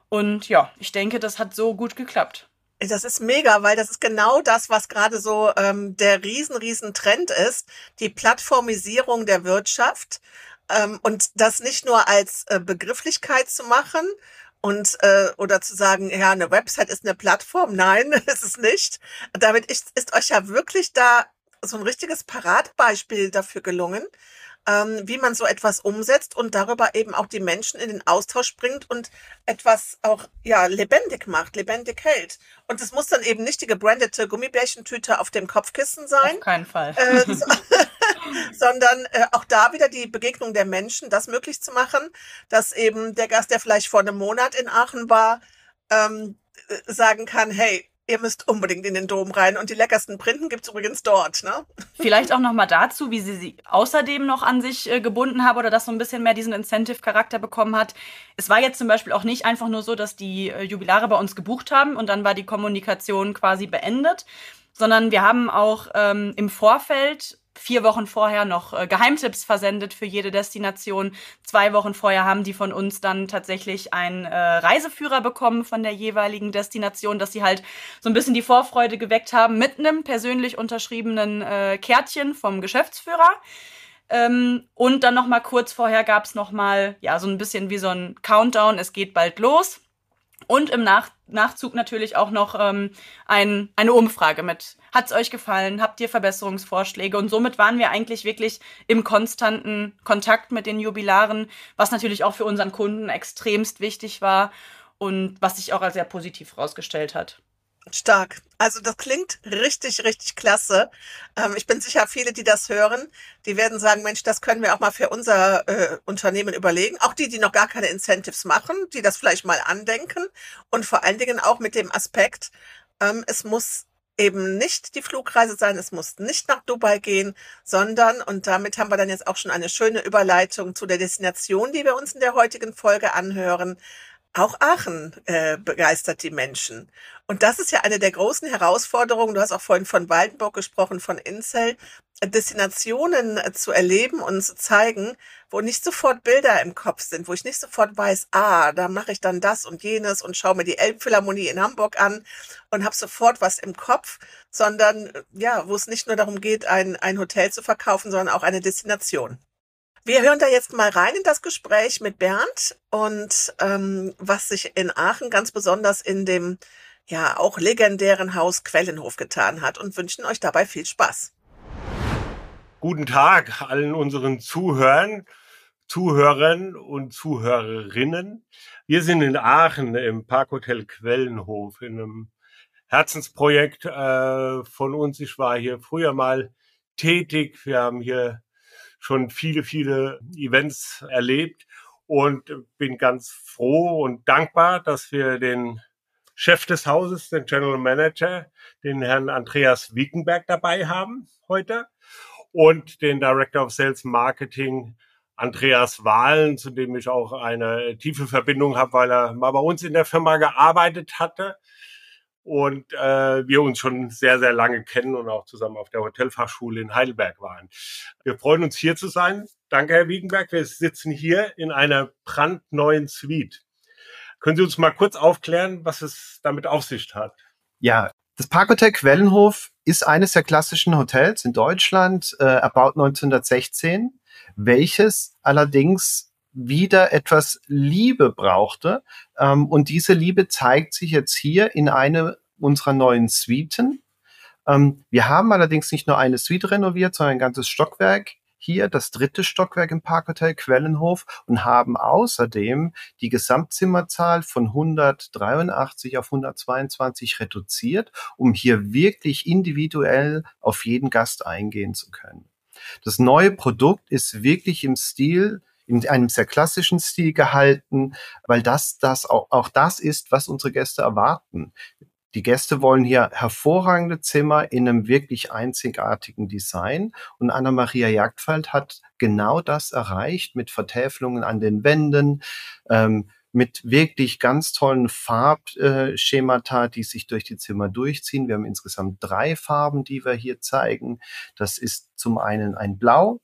Und ja, ich denke, das hat so gut geklappt. Das ist mega, weil das ist genau das, was gerade so ähm, der riesen, riesen Trend ist, die Plattformisierung der Wirtschaft. Ähm, und das nicht nur als äh, Begrifflichkeit zu machen und äh, oder zu sagen, ja, eine Website ist eine Plattform. Nein, ist es nicht. Damit ist, ist euch ja wirklich da so ein richtiges Paradbeispiel dafür gelungen, ähm, wie man so etwas umsetzt und darüber eben auch die Menschen in den Austausch bringt und etwas auch ja lebendig macht, lebendig hält. Und es muss dann eben nicht die gebrandete Gummibärchentüte auf dem Kopfkissen sein. Auf keinen Fall. Äh, so, sondern äh, auch da wieder die Begegnung der Menschen, das möglich zu machen, dass eben der Gast, der vielleicht vor einem Monat in Aachen war, ähm, äh, sagen kann, hey, Ihr müsst unbedingt in den Dom rein und die leckersten Printen gibt's übrigens dort. Ne? Vielleicht auch noch mal dazu, wie sie sie außerdem noch an sich äh, gebunden haben oder das so ein bisschen mehr diesen Incentive-Charakter bekommen hat. Es war jetzt zum Beispiel auch nicht einfach nur so, dass die äh, Jubilare bei uns gebucht haben und dann war die Kommunikation quasi beendet, sondern wir haben auch ähm, im Vorfeld vier Wochen vorher noch äh, Geheimtipps versendet für jede Destination. Zwei Wochen vorher haben die von uns dann tatsächlich einen äh, Reiseführer bekommen von der jeweiligen Destination, dass sie halt so ein bisschen die Vorfreude geweckt haben mit einem persönlich unterschriebenen äh, Kärtchen vom Geschäftsführer. Ähm, und dann noch mal kurz vorher gab es noch mal ja so ein bisschen wie so ein Countdown. Es geht bald los. Und im Nach Nachzug natürlich auch noch ähm, ein, eine Umfrage mit, hat's euch gefallen, habt ihr Verbesserungsvorschläge? Und somit waren wir eigentlich wirklich im konstanten Kontakt mit den Jubilaren, was natürlich auch für unseren Kunden extremst wichtig war und was sich auch als sehr positiv herausgestellt hat. Stark. Also das klingt richtig, richtig klasse. Ähm, ich bin sicher, viele, die das hören, die werden sagen, Mensch, das können wir auch mal für unser äh, Unternehmen überlegen. Auch die, die noch gar keine Incentives machen, die das vielleicht mal andenken. Und vor allen Dingen auch mit dem Aspekt, ähm, es muss eben nicht die Flugreise sein, es muss nicht nach Dubai gehen, sondern, und damit haben wir dann jetzt auch schon eine schöne Überleitung zu der Destination, die wir uns in der heutigen Folge anhören, Auch Aachen äh, begeistert die Menschen. Und das ist ja eine der großen Herausforderungen. Du hast auch vorhin von Waldenburg gesprochen, von Incel. Destinationen äh, zu erleben und zu zeigen, wo nicht sofort Bilder im Kopf sind, wo ich nicht sofort weiß, ah, da mache ich dann das und jenes und schaue mir die Elbphilharmonie in Hamburg an und habe sofort was im Kopf, sondern äh, ja, wo es nicht nur darum geht, ein, ein Hotel zu verkaufen, sondern auch eine Destination. Wir hören da jetzt mal rein in das Gespräch mit Bernd und ähm, was sich in Aachen ganz besonders in dem ja auch legendären Haus Quellenhof getan hat und wünschen euch dabei viel Spaß. Guten Tag allen unseren Zuhörern, Zuhörern und Zuhörerinnen. Wir sind in Aachen im Parkhotel Quellenhof in einem Herzensprojekt äh, von uns. Ich war hier früher mal tätig. Wir haben hier schon viele, viele Events erlebt und bin ganz froh und dankbar, dass wir den Chef des Hauses, den General Manager, den Herrn Andreas Wiekenberg dabei haben heute und den Director of Sales Marketing Andreas Wahlen, zu dem ich auch eine tiefe Verbindung habe, weil er mal bei uns in der Firma gearbeitet hatte und äh, wir uns schon sehr, sehr lange kennen und auch zusammen auf der Hotelfachschule in Heidelberg waren. Wir freuen uns hier zu sein. Danke, Herr Wiegenberg. Wir sitzen hier in einer brandneuen Suite. Können Sie uns mal kurz aufklären, was es damit auf sich hat? Ja, das Parkhotel Quellenhof ist eines der klassischen Hotels in Deutschland, äh, erbaut 1916, welches allerdings wieder etwas Liebe brauchte. Ähm, und diese Liebe zeigt sich jetzt hier in eine unserer neuen Suiten. Ähm, wir haben allerdings nicht nur eine Suite renoviert, sondern ein ganzes Stockwerk hier das dritte Stockwerk im Parkhotel Quellenhof und haben außerdem die Gesamtzimmerzahl von 183 auf 122 reduziert, um hier wirklich individuell auf jeden Gast eingehen zu können. Das neue Produkt ist wirklich im Stil in einem sehr klassischen Stil gehalten, weil das, das auch, auch das ist, was unsere Gäste erwarten. Die Gäste wollen hier hervorragende Zimmer in einem wirklich einzigartigen Design. Und Anna-Maria Jagdfeld hat genau das erreicht mit Vertäfelungen an den Wänden, ähm, mit wirklich ganz tollen Farbschemata, die sich durch die Zimmer durchziehen. Wir haben insgesamt drei Farben, die wir hier zeigen. Das ist zum einen ein Blau,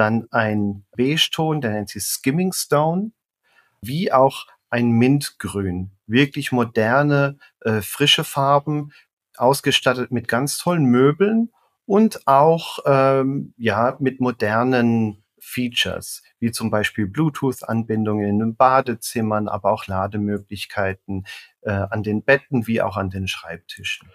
dann ein Beige-Ton, der nennt sich Skimming Stone, wie auch ein Mintgrün. Wirklich moderne, äh, frische Farben, ausgestattet mit ganz tollen Möbeln und auch ähm, ja mit modernen Features, wie zum Beispiel Bluetooth-Anbindungen in den Badezimmern, aber auch Lademöglichkeiten äh, an den Betten wie auch an den Schreibtischen.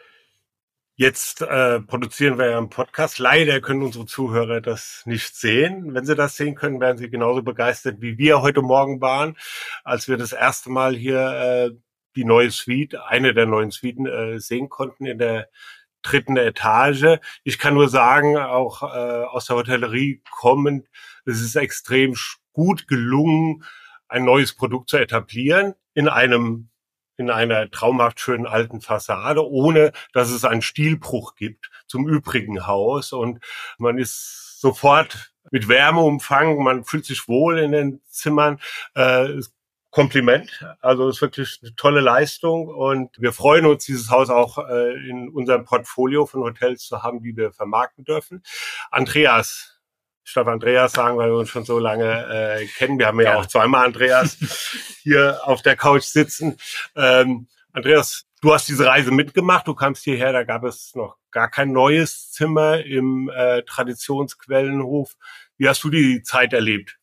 Jetzt äh, produzieren wir ja einen Podcast. Leider können unsere Zuhörer das nicht sehen. Wenn sie das sehen können, werden sie genauso begeistert, wie wir heute Morgen waren, als wir das erste Mal hier äh, die neue Suite, eine der neuen Suiten äh, sehen konnten in der dritten Etage. Ich kann nur sagen, auch äh, aus der Hotellerie kommend, es ist extrem gut gelungen, ein neues Produkt zu etablieren in einem in einer traumhaft schönen alten Fassade, ohne dass es einen Stilbruch gibt zum übrigen Haus. Und man ist sofort mit Wärme umfangen, man fühlt sich wohl in den Zimmern. Äh, Kompliment. Also es ist wirklich eine tolle Leistung und wir freuen uns, dieses Haus auch äh, in unserem Portfolio von Hotels zu haben, die wir vermarkten dürfen. Andreas, ich darf Andreas sagen, weil wir uns schon so lange äh, kennen. Wir haben ja, ja auch zweimal Andreas hier auf der Couch sitzen. Ähm, Andreas, du hast diese Reise mitgemacht. Du kamst hierher, da gab es noch gar kein neues Zimmer im äh, Traditionsquellenhof. Wie hast du die Zeit erlebt?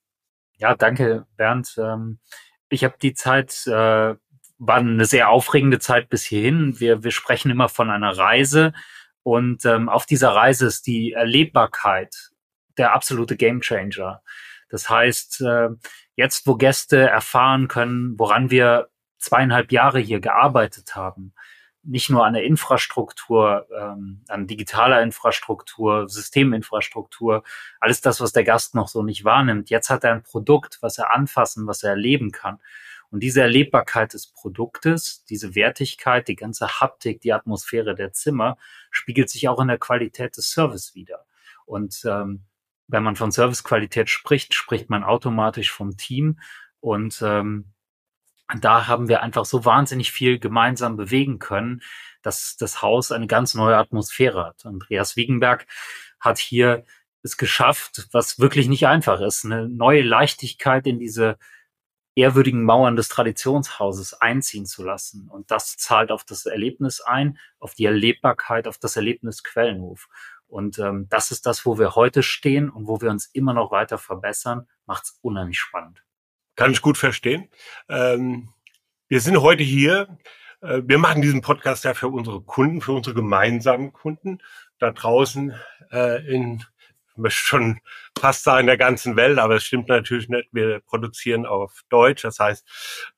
Ja, danke, Bernd. Ähm, ich habe die Zeit, äh, war eine sehr aufregende Zeit bis hierhin. Wir, wir sprechen immer von einer Reise. Und ähm, auf dieser Reise ist die Erlebbarkeit der absolute Gamechanger. Das heißt, äh, jetzt, wo Gäste erfahren können, woran wir zweieinhalb Jahre hier gearbeitet haben, nicht nur an der Infrastruktur, ähm, an digitaler Infrastruktur, Systeminfrastruktur, alles das, was der Gast noch so nicht wahrnimmt. Jetzt hat er ein Produkt, was er anfassen, was er erleben kann. Und diese Erlebbarkeit des Produktes, diese Wertigkeit, die ganze Haptik, die Atmosphäre der Zimmer spiegelt sich auch in der Qualität des Service wieder. Und ähm, wenn man von Servicequalität spricht, spricht man automatisch vom Team. Und ähm, da haben wir einfach so wahnsinnig viel gemeinsam bewegen können, dass das Haus eine ganz neue Atmosphäre hat. Andreas Wiegenberg hat hier es geschafft, was wirklich nicht einfach ist, eine neue Leichtigkeit in diese ehrwürdigen Mauern des Traditionshauses einziehen zu lassen. Und das zahlt auf das Erlebnis ein, auf die Erlebbarkeit, auf das Erlebnis Quellenhof. Und ähm, das ist das, wo wir heute stehen und wo wir uns immer noch weiter verbessern, macht es unheimlich spannend. Kann ich gut verstehen. Ähm, wir sind heute hier. Äh, wir machen diesen Podcast ja für unsere Kunden, für unsere gemeinsamen Kunden da draußen äh, in schon fast sagen, in der ganzen Welt, aber es stimmt natürlich nicht. Wir produzieren auf Deutsch, das heißt,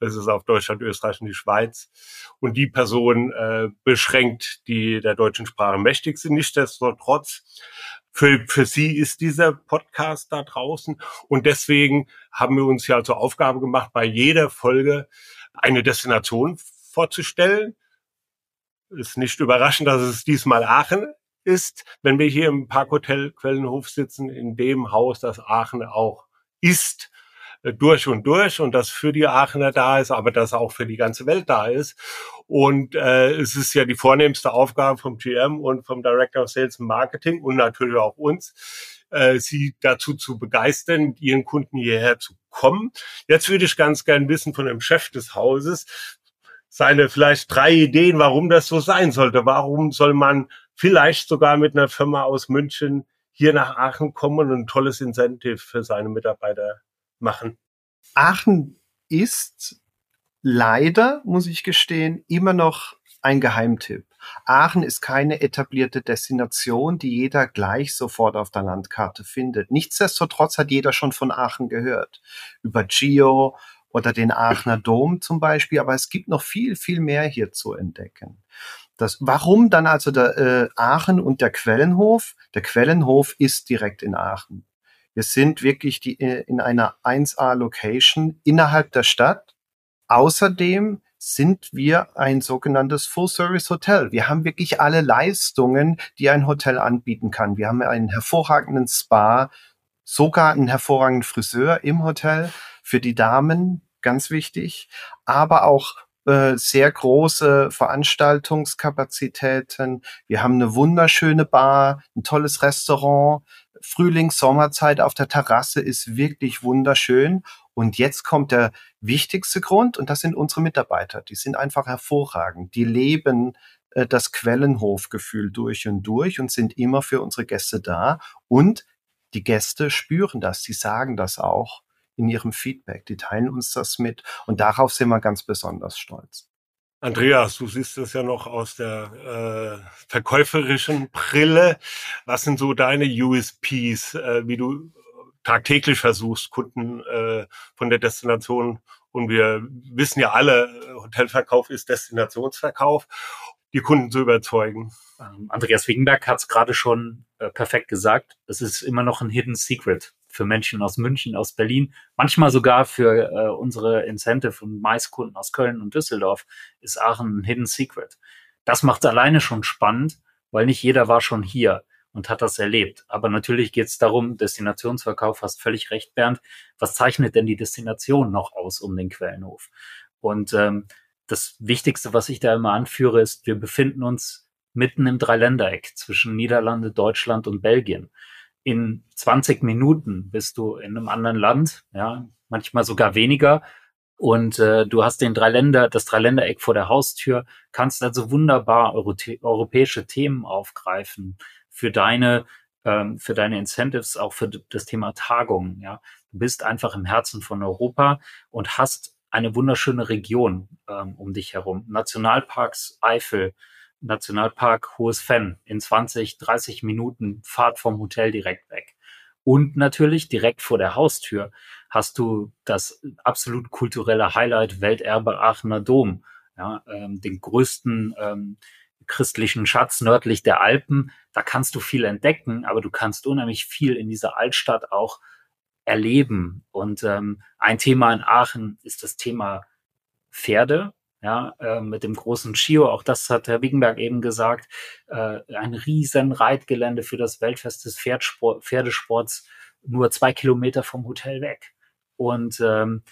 es ist auf Deutschland, Österreich und die Schweiz. Und die Person äh, beschränkt, die der deutschen Sprache mächtig sind. Nichtsdestotrotz, für, für sie ist dieser Podcast da draußen. Und deswegen haben wir uns ja zur Aufgabe gemacht, bei jeder Folge eine Destination vorzustellen. Ist nicht überraschend, dass es diesmal Aachen ist, wenn wir hier im Parkhotel Quellenhof sitzen, in dem Haus, das Aachen auch ist, äh, durch und durch und das für die Aachener da ist, aber das auch für die ganze Welt da ist. Und äh, es ist ja die vornehmste Aufgabe vom GM und vom Director of Sales and Marketing und natürlich auch uns, äh, sie dazu zu begeistern, mit ihren Kunden hierher zu kommen. Jetzt würde ich ganz gern wissen von dem Chef des Hauses, seine vielleicht drei Ideen, warum das so sein sollte. Warum soll man vielleicht sogar mit einer Firma aus München hier nach Aachen kommen und ein tolles Incentive für seine Mitarbeiter machen. Aachen ist leider, muss ich gestehen, immer noch ein Geheimtipp. Aachen ist keine etablierte Destination, die jeder gleich sofort auf der Landkarte findet. Nichtsdestotrotz hat jeder schon von Aachen gehört. Über Gio oder den Aachener Dom zum Beispiel, aber es gibt noch viel, viel mehr hier zu entdecken. Das, warum dann also der äh, Aachen und der Quellenhof? Der Quellenhof ist direkt in Aachen. Wir sind wirklich die, äh, in einer 1A-Location innerhalb der Stadt. Außerdem sind wir ein sogenanntes Full-Service-Hotel. Wir haben wirklich alle Leistungen, die ein Hotel anbieten kann. Wir haben einen hervorragenden Spa, sogar einen hervorragenden Friseur im Hotel für die Damen, ganz wichtig, aber auch äh, sehr große Veranstaltungskapazitäten. Wir haben eine wunderschöne Bar, ein tolles Restaurant. Frühlings, Sommerzeit auf der Terrasse ist wirklich wunderschön. Und jetzt kommt der wichtigste Grund und das sind unsere Mitarbeiter. Die sind einfach hervorragend. Die leben äh, das Quellenhofgefühl durch und durch und sind immer für unsere Gäste da. Und die Gäste spüren das, die sagen das auch in ihrem Feedback. Die teilen uns das mit und darauf sind wir ganz besonders stolz. Andreas, du siehst es ja noch aus der äh, verkäuferischen Brille. Was sind so deine USPs, äh, wie du tagtäglich versuchst, Kunden äh, von der Destination und wir wissen ja alle, Hotelverkauf ist Destinationsverkauf, die Kunden zu überzeugen. Ähm, Andreas Wiegenberg hat es gerade schon äh, perfekt gesagt. Es ist immer noch ein Hidden Secret für Menschen aus München, aus Berlin, manchmal sogar für äh, unsere Incentive und Maiskunden aus Köln und Düsseldorf ist Aachen ein Hidden Secret. Das macht alleine schon spannend, weil nicht jeder war schon hier und hat das erlebt. Aber natürlich geht es darum, Destinationsverkauf, hast völlig recht, Bernd. Was zeichnet denn die Destination noch aus um den Quellenhof? Und ähm, das Wichtigste, was ich da immer anführe, ist, wir befinden uns mitten im Dreiländereck zwischen Niederlande, Deutschland und Belgien in 20 Minuten bist du in einem anderen Land, ja, manchmal sogar weniger. Und äh, du hast den Dreiländer, das Dreiländereck vor der Haustür, kannst also wunderbar europäische Themen aufgreifen für deine, ähm, für deine Incentives, auch für das Thema Tagungen. Ja, du bist einfach im Herzen von Europa und hast eine wunderschöne Region ähm, um dich herum. Nationalparks Eifel, Nationalpark Hohes Fenn in 20, 30 Minuten Fahrt vom Hotel direkt weg. Und natürlich direkt vor der Haustür hast du das absolut kulturelle Highlight Welterbe Aachener Dom, ja, ähm, den größten ähm, christlichen Schatz nördlich der Alpen. Da kannst du viel entdecken, aber du kannst unheimlich viel in dieser Altstadt auch erleben. Und ähm, ein Thema in Aachen ist das Thema Pferde ja, äh, mit dem großen Chio, auch das hat Herr Wiggenberg eben gesagt, äh, ein riesen Reitgelände für das Weltfest des Pferdsport, Pferdesports nur zwei Kilometer vom Hotel weg. Und ähm,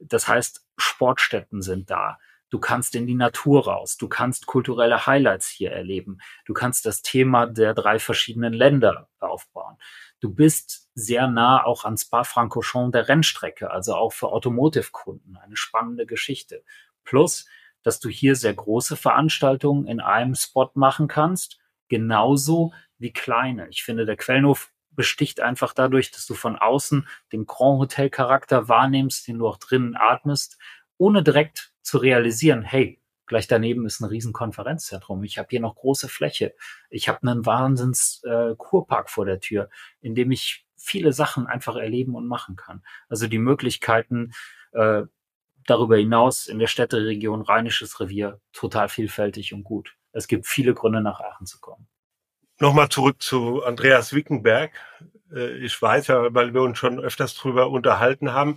das heißt, Sportstätten sind da. Du kannst in die Natur raus. Du kannst kulturelle Highlights hier erleben. Du kannst das Thema der drei verschiedenen Länder aufbauen. Du bist sehr nah auch an Spa-Francorchamps der Rennstrecke, also auch für Automotive-Kunden. Eine spannende Geschichte. Plus, dass du hier sehr große Veranstaltungen in einem Spot machen kannst, genauso wie kleine. Ich finde, der Quellenhof besticht einfach dadurch, dass du von außen den Grand Hotel Charakter wahrnimmst, den du auch drinnen atmest, ohne direkt zu realisieren, hey, gleich daneben ist ein riesen Konferenzzentrum. Ich habe hier noch große Fläche. Ich habe einen Wahnsinns äh, Kurpark vor der Tür, in dem ich viele Sachen einfach erleben und machen kann. Also die Möglichkeiten äh, darüber hinaus in der Städteregion Rheinisches Revier total vielfältig und gut. Es gibt viele Gründe, nach Aachen zu kommen. Nochmal zurück zu Andreas Wickenberg. Äh, ich weiß ja, weil wir uns schon öfters drüber unterhalten haben,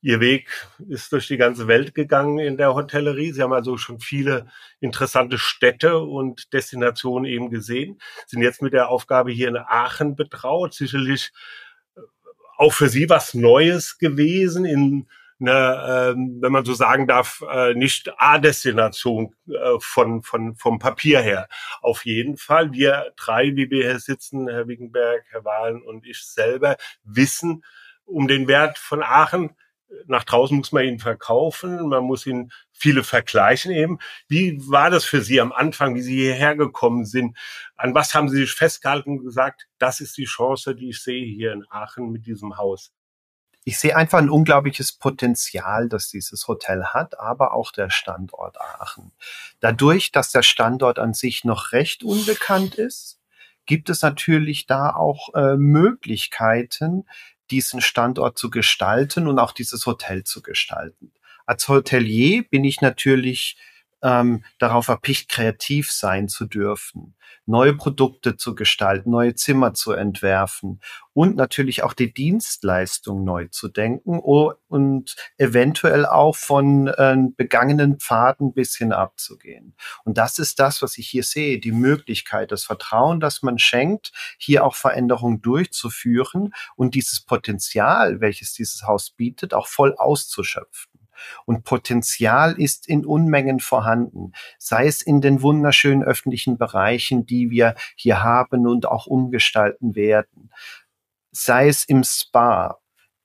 Ihr Weg ist durch die ganze Welt gegangen in der Hotellerie. Sie haben also schon viele interessante Städte und Destinationen eben gesehen, sind jetzt mit der Aufgabe hier in Aachen betraut. Sicherlich äh, auch für Sie was Neues gewesen in eine, ähm, wenn man so sagen darf, äh, nicht A-Destination äh, von, von, vom Papier her. Auf jeden Fall. Wir drei, wie wir hier sitzen, Herr Wickenberg, Herr Wahlen und ich selber, wissen um den Wert von Aachen. Nach draußen muss man ihn verkaufen, man muss ihn viele vergleichen eben. Wie war das für Sie am Anfang, wie Sie hierher gekommen sind? An was haben Sie sich festgehalten und gesagt, das ist die Chance, die ich sehe hier in Aachen mit diesem Haus? Ich sehe einfach ein unglaubliches Potenzial, das dieses Hotel hat, aber auch der Standort Aachen. Dadurch, dass der Standort an sich noch recht unbekannt ist, gibt es natürlich da auch äh, Möglichkeiten, diesen Standort zu gestalten und auch dieses Hotel zu gestalten. Als Hotelier bin ich natürlich ähm, darauf erpicht, kreativ sein zu dürfen, neue Produkte zu gestalten, neue Zimmer zu entwerfen und natürlich auch die Dienstleistung neu zu denken und eventuell auch von äh, begangenen Pfaden bisschen abzugehen. Und das ist das, was ich hier sehe, die Möglichkeit, das Vertrauen, das man schenkt, hier auch Veränderungen durchzuführen und dieses Potenzial, welches dieses Haus bietet, auch voll auszuschöpfen. Und Potenzial ist in Unmengen vorhanden, sei es in den wunderschönen öffentlichen Bereichen, die wir hier haben und auch umgestalten werden, sei es im Spa,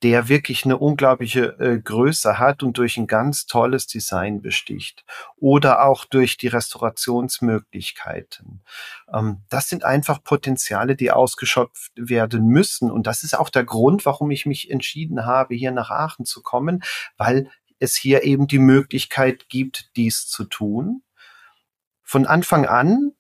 der wirklich eine unglaubliche äh, Größe hat und durch ein ganz tolles Design besticht. Oder auch durch die Restaurationsmöglichkeiten. Ähm, das sind einfach Potenziale, die ausgeschöpft werden müssen. Und das ist auch der Grund, warum ich mich entschieden habe, hier nach Aachen zu kommen, weil es hier eben die Möglichkeit gibt, dies zu tun. Von Anfang an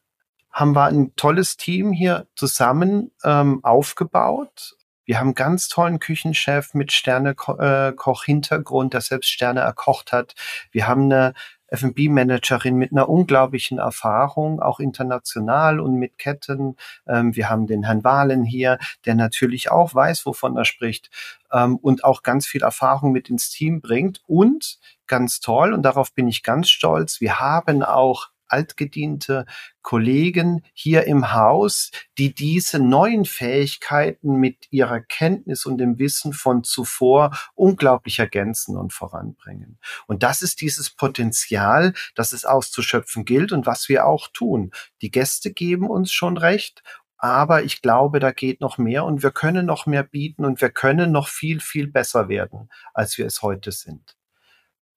haben wir ein tolles Team hier zusammen ähm, aufgebaut. Wir haben einen ganz tollen Küchenchef mit Sternekoch-Hintergrund, der selbst Sterne erkocht hat. Wir haben eine F&B-Managerin mit einer unglaublichen Erfahrung, auch international und mit Ketten. Ähm, wir haben den Herrn Wahlen hier, der natürlich auch weiß, wovon er spricht ähm, und auch ganz viel Erfahrung mit ins Team bringt. Und ganz toll, und darauf bin ich ganz stolz, wir haben auch altgediente Kollegen hier im Haus, die diese neuen Fähigkeiten mit ihrer Kenntnis und dem Wissen von zuvor unglaublich ergänzen und voranbringen. Und das ist dieses Potenzial, das es auszuschöpfen gilt und was wir auch tun. Die Gäste geben uns schon recht aber ich glaube, da geht noch mehr und wir können noch mehr bieten und wir können noch viel, viel besser werden, als wir es heute sind.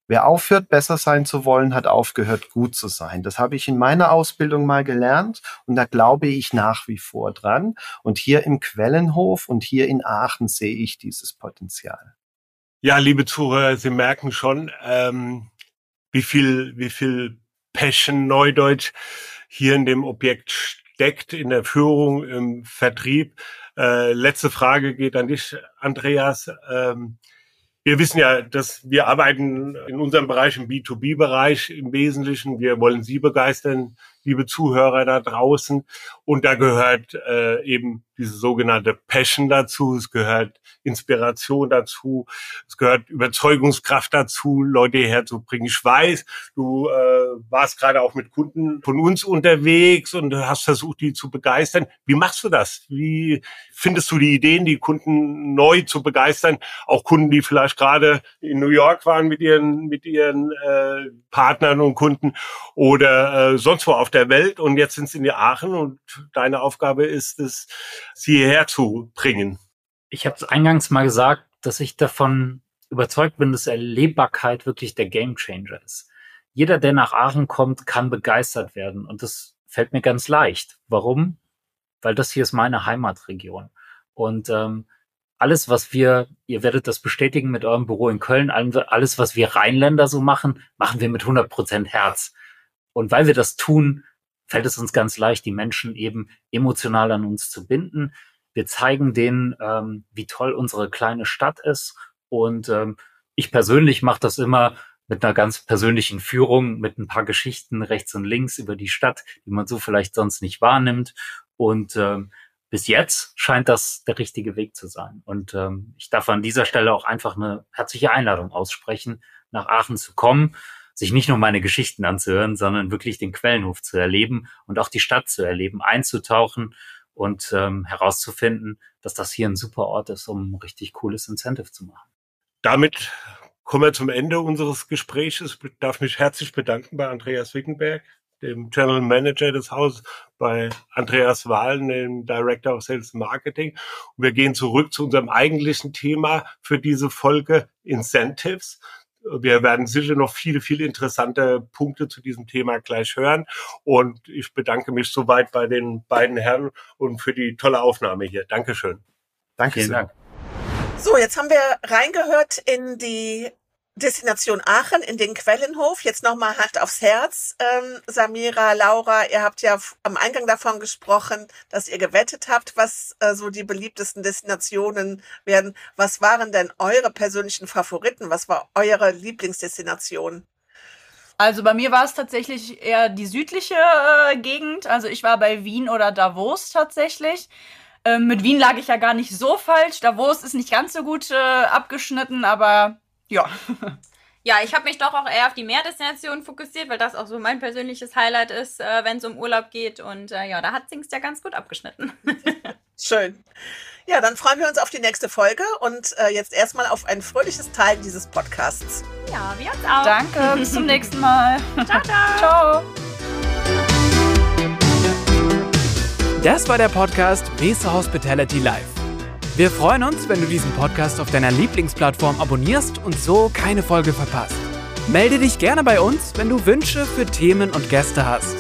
Wer aufhört, besser sein zu wollen, hat aufgehört, gut zu sein. Das habe ich in meiner Ausbildung mal gelernt und da glaube ich nach wie vor dran. Und hier im Quellenhof und hier in Aachen sehe ich dieses Potenzial. Ja, liebe Zuhörer, Sie merken schon, ähm, wie viel, wie viel Passion Neudeutsch hier in dem Objekt steckt, in der Führung, im Vertrieb. Äh, letzte Frage geht an dich, Andreas. Ähm, wir wissen ja, dass wir arbeiten in unserem Bereich, im B2B-Bereich im Wesentlichen. Wir wollen Sie begeistern, liebe Zuhörer da draußen. Und da gehört äh, eben diese sogenannte Passion dazu, es gehört Inspiration dazu, es gehört Überzeugungskraft dazu, Leute herzubringen. Ich weiß, du äh, warst gerade auch mit Kunden von uns unterwegs und hast versucht, die zu begeistern. Wie machst du das? Wie findest du die Ideen, die Kunden neu zu begeistern? Auch Kunden, die vielleicht gerade in New York waren mit ihren mit ihren äh, Partnern und Kunden oder äh, sonst wo auf der Welt und jetzt sind sie in Aachen und deine Aufgabe ist es, sie hierher zu bringen. Ich habe es eingangs mal gesagt, dass ich davon überzeugt bin, dass Erlebbarkeit wirklich der Gamechanger ist. Jeder, der nach Aachen kommt, kann begeistert werden und das fällt mir ganz leicht. Warum? Weil das hier ist meine Heimatregion und ähm, alles, was wir, ihr werdet das bestätigen mit eurem Büro in Köln, alles, was wir Rheinländer so machen, machen wir mit 100 Prozent Herz. Und weil wir das tun, fällt es uns ganz leicht, die Menschen eben emotional an uns zu binden. Wir zeigen denen, ähm, wie toll unsere kleine Stadt ist. Und ähm, ich persönlich mache das immer mit einer ganz persönlichen Führung, mit ein paar Geschichten rechts und links über die Stadt, die man so vielleicht sonst nicht wahrnimmt. Und ähm, bis jetzt scheint das der richtige Weg zu sein. Und ähm, ich darf an dieser Stelle auch einfach eine herzliche Einladung aussprechen, nach Aachen zu kommen, sich nicht nur meine Geschichten anzuhören, sondern wirklich den Quellenhof zu erleben und auch die Stadt zu erleben, einzutauchen und ähm, herauszufinden, dass das hier ein super Ort ist, um ein richtig cooles Incentive zu machen. Damit kommen wir zum Ende unseres Gesprächs. Ich darf mich herzlich bedanken bei Andreas Wickenberg, dem General Manager des Hauses, bei Andreas Wahlen, dem Director of Sales Marketing. Und wir gehen zurück zu unserem eigentlichen Thema für diese Folge, Incentives. Wir werden sicher noch viele, viele interessante Punkte zu diesem Thema gleich hören. Und ich bedanke mich soweit bei den beiden Herren und für die tolle Aufnahme hier. Dankeschön. Danke. Vielen Dank. So, jetzt haben wir reingehört in die Destination Aachen in den Quellenhof. Jetzt nochmal Hand aufs Herz. Ähm, Samira, Laura, ihr habt ja am Eingang davon gesprochen, dass ihr gewettet habt, was äh, so die beliebtesten Destinationen werden. Was waren denn eure persönlichen Favoriten? Was war eure Lieblingsdestination? Also bei mir war es tatsächlich eher die südliche äh, Gegend. Also ich war bei Wien oder Davos tatsächlich. Ähm, mit Wien lag ich ja gar nicht so falsch. Davos ist nicht ganz so gut äh, abgeschnitten, aber ja. Ja, ich habe mich doch auch eher auf die Meerdestination fokussiert, weil das auch so mein persönliches Highlight ist, äh, wenn es um Urlaub geht. Und äh, ja, da hat Zingst ja ganz gut abgeschnitten. Schön. Ja, dann freuen wir uns auf die nächste Folge und äh, jetzt erstmal auf ein fröhliches Teil dieses Podcasts. Ja, wir uns auch. Danke, bis zum nächsten Mal. ciao, ciao. Ciao. Das war der Podcast Mesa Hospitality Live. Wir freuen uns, wenn du diesen Podcast auf deiner Lieblingsplattform abonnierst und so keine Folge verpasst. Melde dich gerne bei uns, wenn du Wünsche für Themen und Gäste hast.